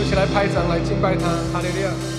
一起来拍掌，来敬拜他，哈利路亚。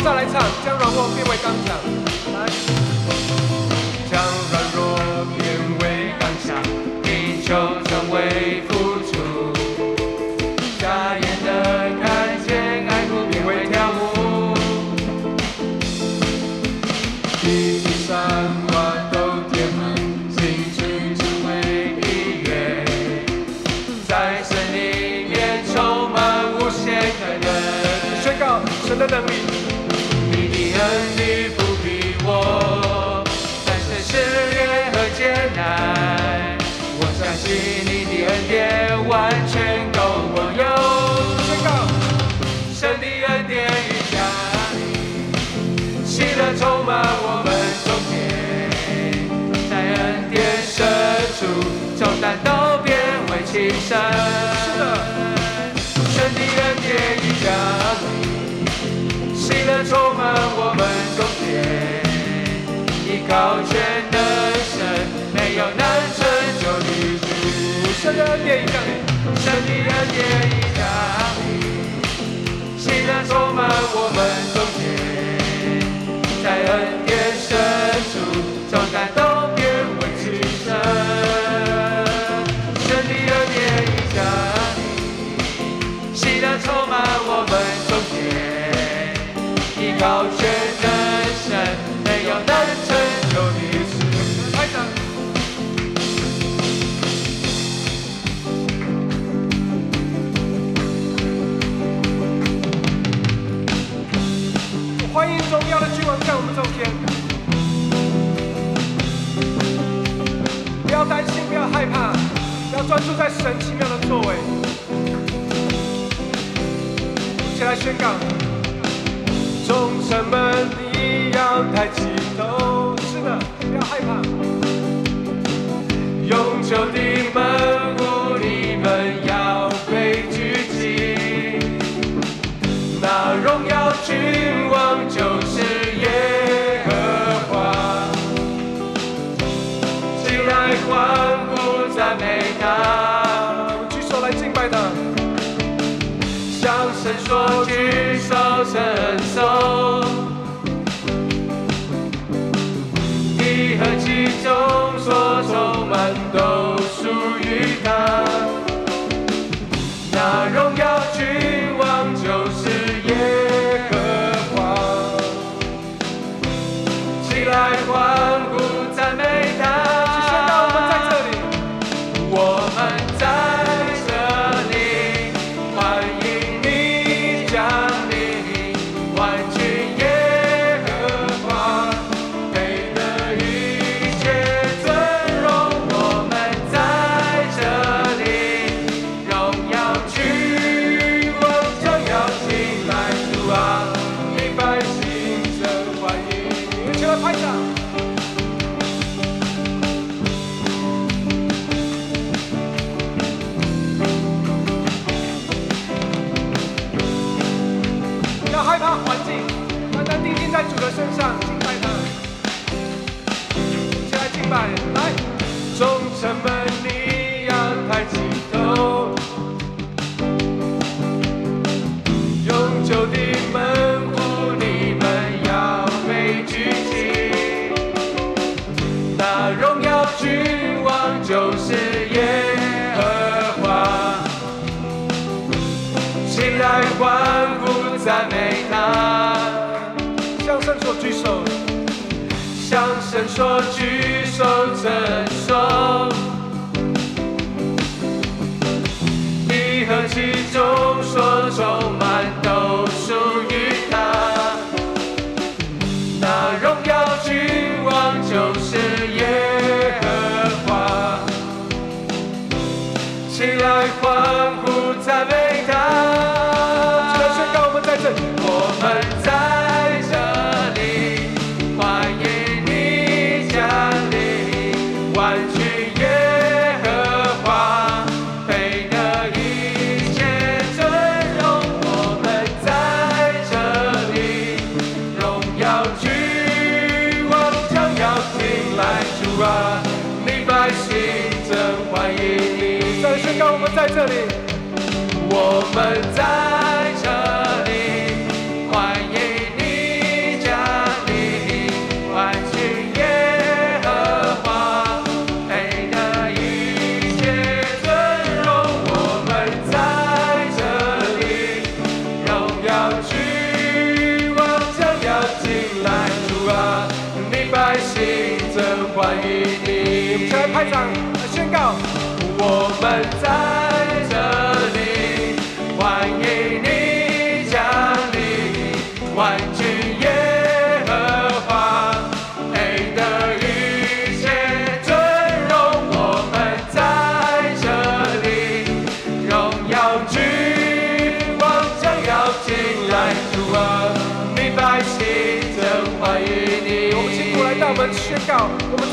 再来唱，将软弱变为刚强。来，将软弱变为刚强，地球成为付出。瞎眼的看见，爱哭变为跳舞。地上花都填满，心去成为音乐，在森林面充满无限可能。宣告神的能力。为轻省。神的恩典与加力。喜乐充满我们中间，依靠全能神，没有难成就的事。神的恩典已降临，神的恩典已降临。喜乐充满我们中间，在恩专注在神奇妙的作为。一起来宣告：众神们，你要抬起头，是的，不要害怕。永久的门户，你们要被举起，那荣耀君。go. 举手，向神说举手，真手。一和气中说中。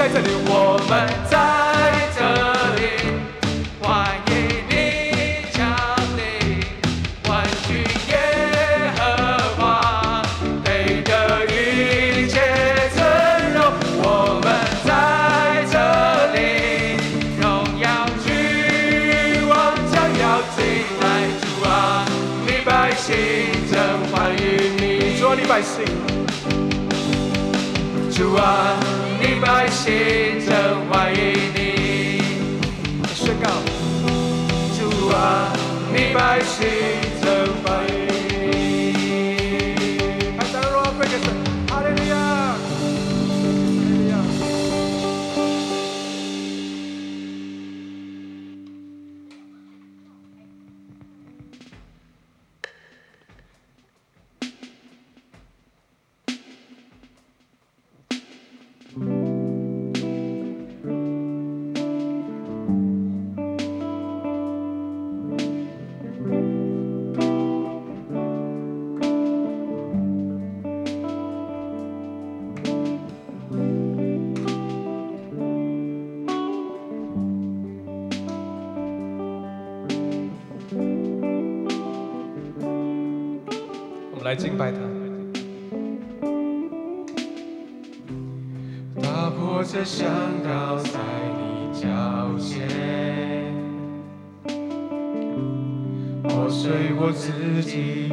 在这里，我们在这里，欢迎你降临，万军耶和华，配得一切尊荣。我们在这里，荣耀君王将要进来，主啊，你百姓正欢迎你，主啊，你百姓，主啊。Ini sesuatu. 来敬拜他。打破这香膏在你脚前，破碎我自己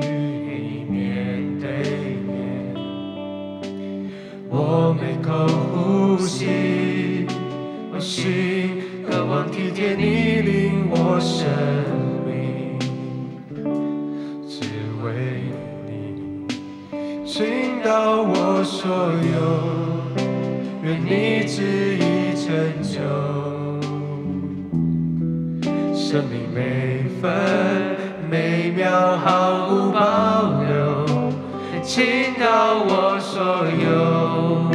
倾倒我所有。愿你旨意成就，生命每分每秒毫无保留，倾倒我所有，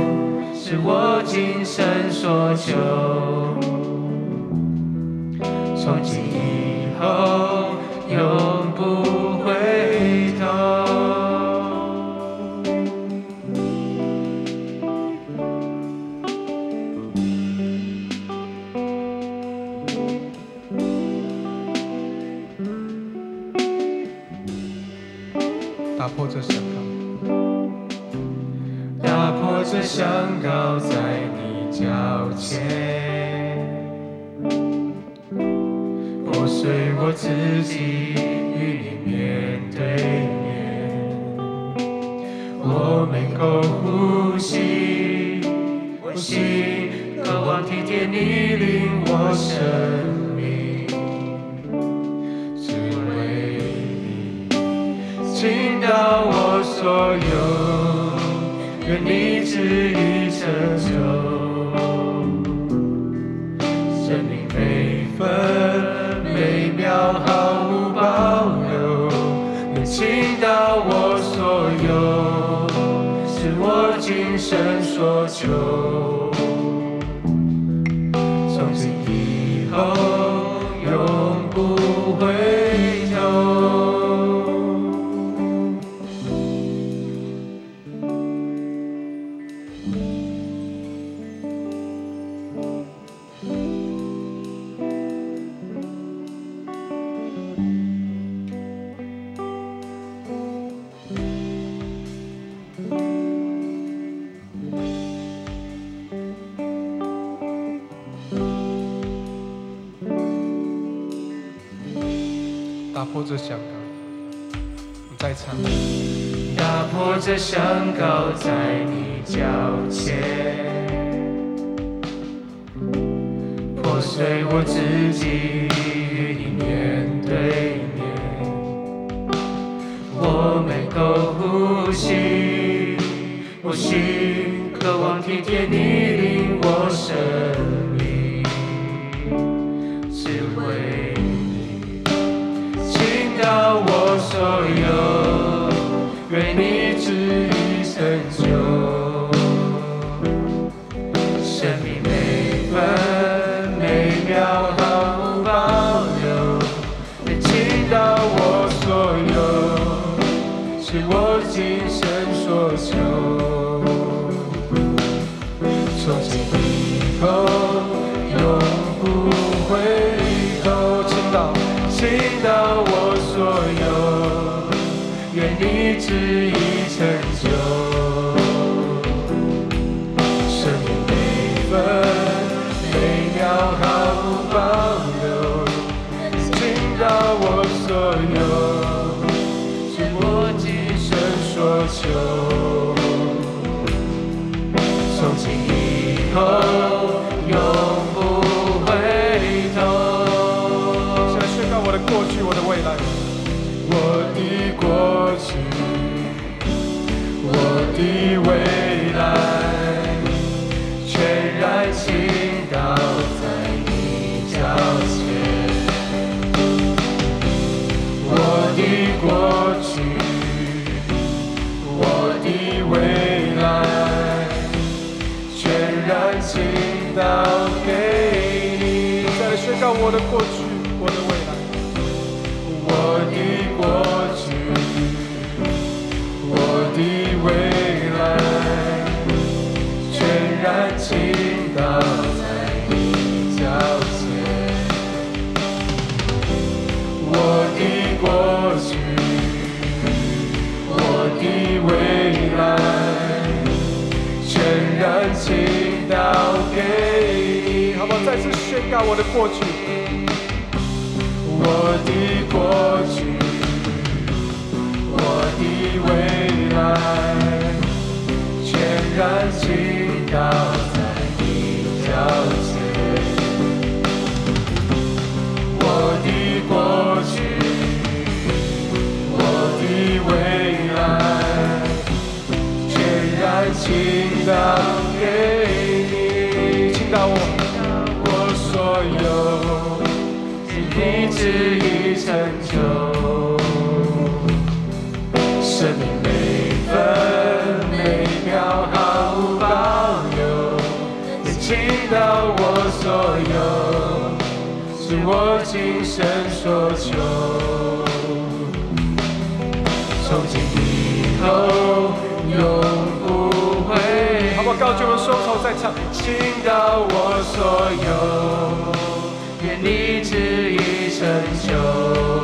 是我今生所求。从今想靠在你脚前，破碎我自己与你面对面。我每口呼吸，我心渴望体贴你令我生命，只为你。倾倒我所有，愿你旨意成就。生命每分每秒毫无保留，能倾倒我所有，是我今生所求。破这香膏，你再唱。打破这香膏在你脚前，破碎我自己与你面对面。我每口呼吸，我心渴望体贴你到我所有，我的过去我的未来我的过去我的未来全然倾倒在你脚尖我的过去我的未来全然倾倒给你好不好再次宣告我的过去我的过去，我的未来，全然倾倒在你脚前。我的过去，我的未来，全然倾倒给你旨意成就，生命每分每秒毫无保留，你倾倒我所有，是我今生所求。从今以后，永不会。好不好？高举我双手再唱。倾倒我所有，意成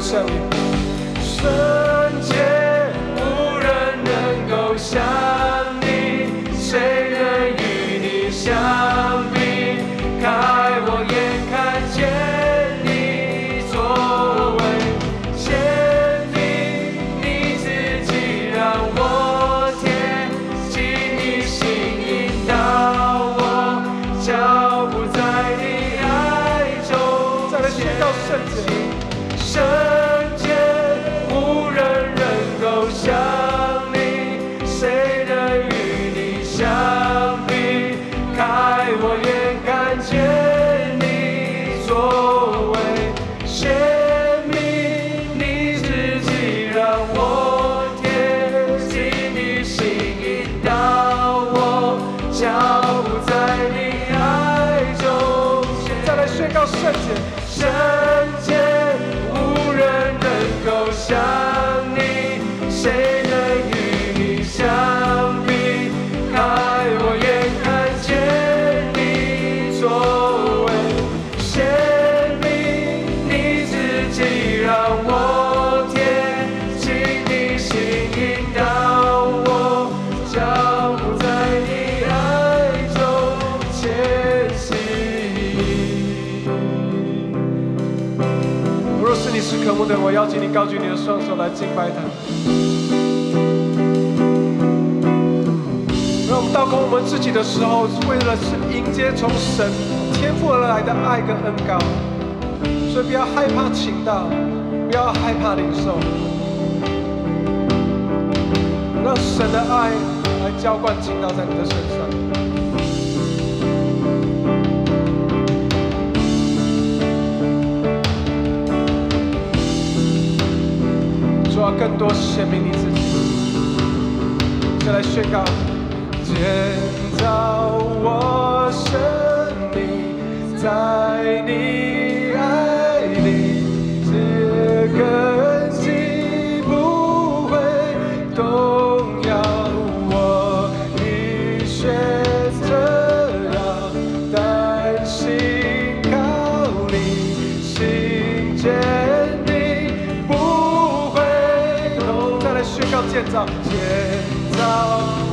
洁我邀请你高举你的双手来敬拜他。让我们倒空我们自己的时候，是为了是迎接从神天赋而来的爱跟恩膏，所以不要害怕倾倒，不要害怕领受，让神的爱来浇灌倾倒在你的身上。更多显明你自己。再来宣告，建造我生命在你建造，建造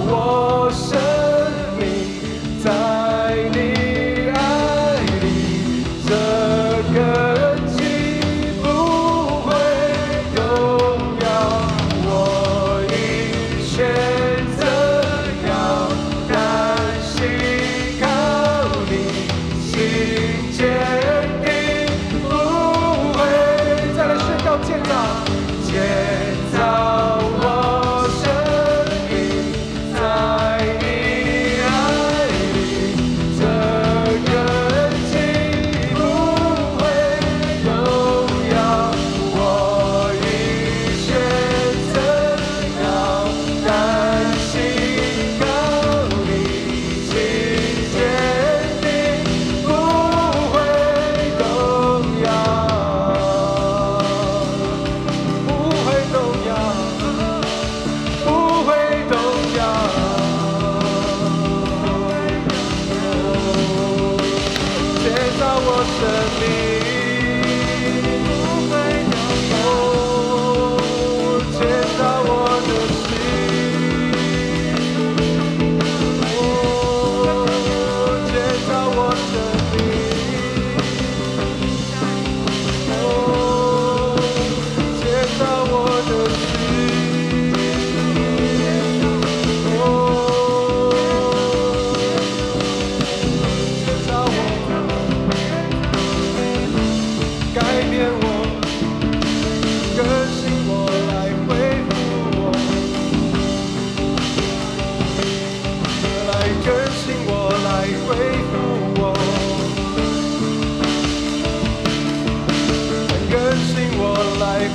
我身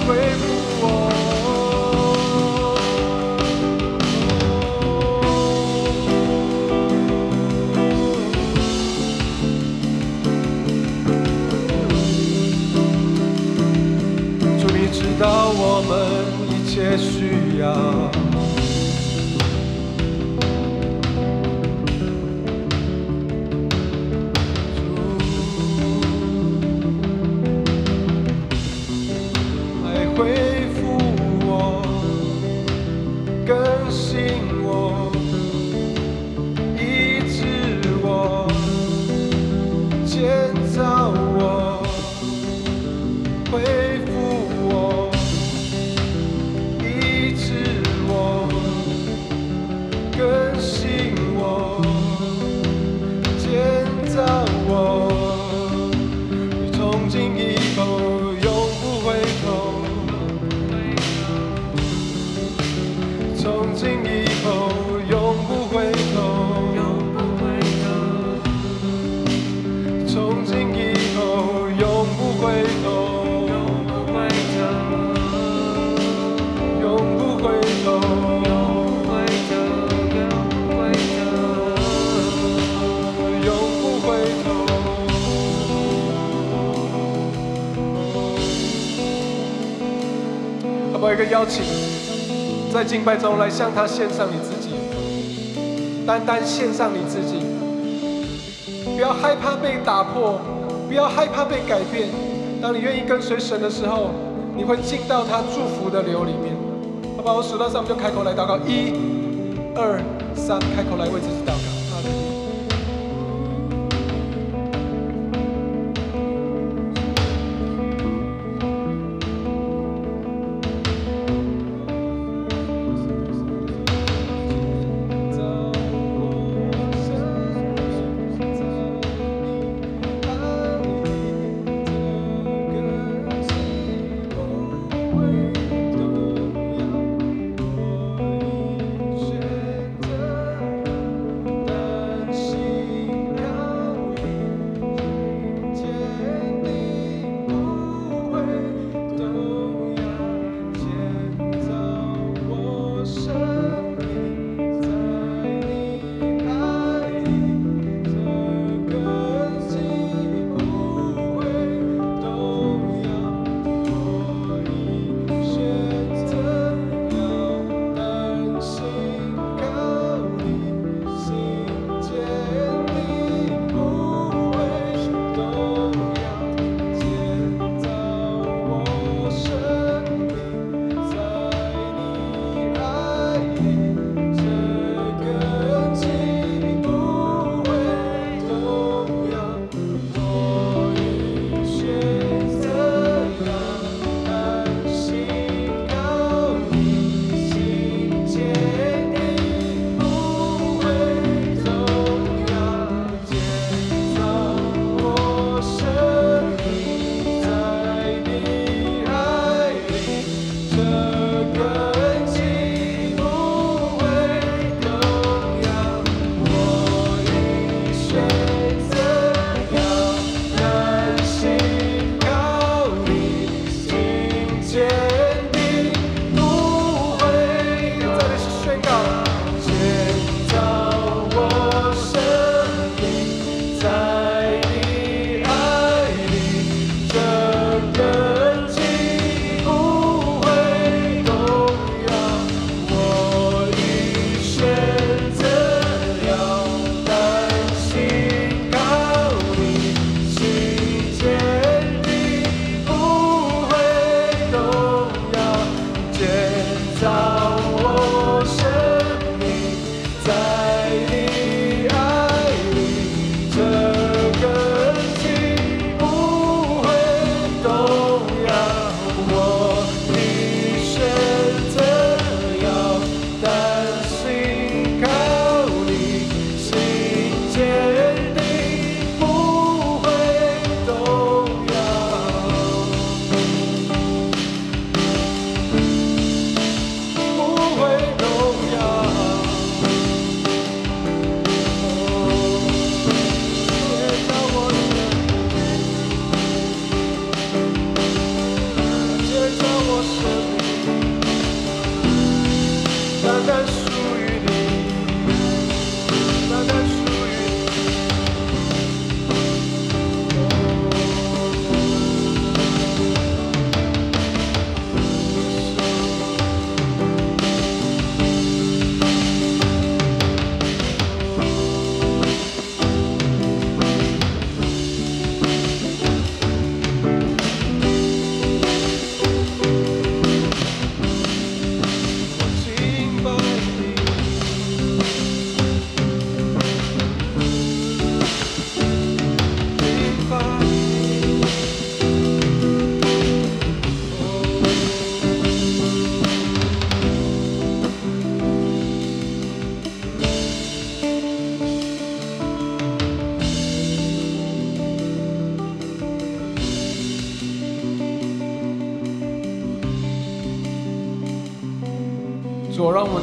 恢敬拜中来向他献上你自己，单单献上你自己，不要害怕被打破，不要害怕被改变。当你愿意跟随神的时候，你会进到他祝福的流里面。好吧？我数到三，我们就开口来祷告，一、二、三，开口来为自己祷告。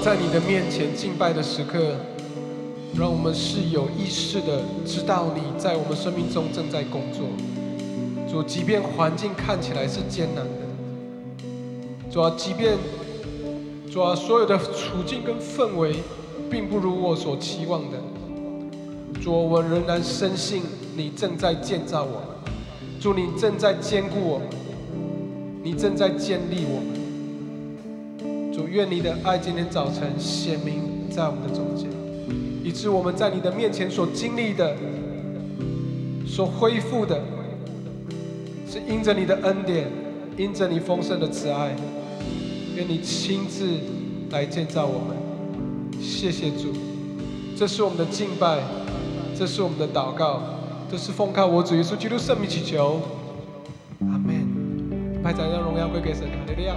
在你的面前敬拜的时刻，让我们是有意识的知道你在我们生命中正在工作。主，即便环境看起来是艰难的，主啊，即便主啊，所有的处境跟氛围并不如我所期望的，主，我仍然深信你正在建造我们。主，你正在兼顾我们，你正在建立我们。主，愿你的爱今天早晨显明在我们的中间，以致我们在你的面前所经历的、所恢复的，是因着你的恩典，因着你丰盛的慈爱。愿你亲自来建造我们。谢谢主，这是我们的敬拜，这是我们的祷告，这是奉靠我主耶稣基督圣名祈求。阿门。拜赞，让荣耀归给神，哈利路亚。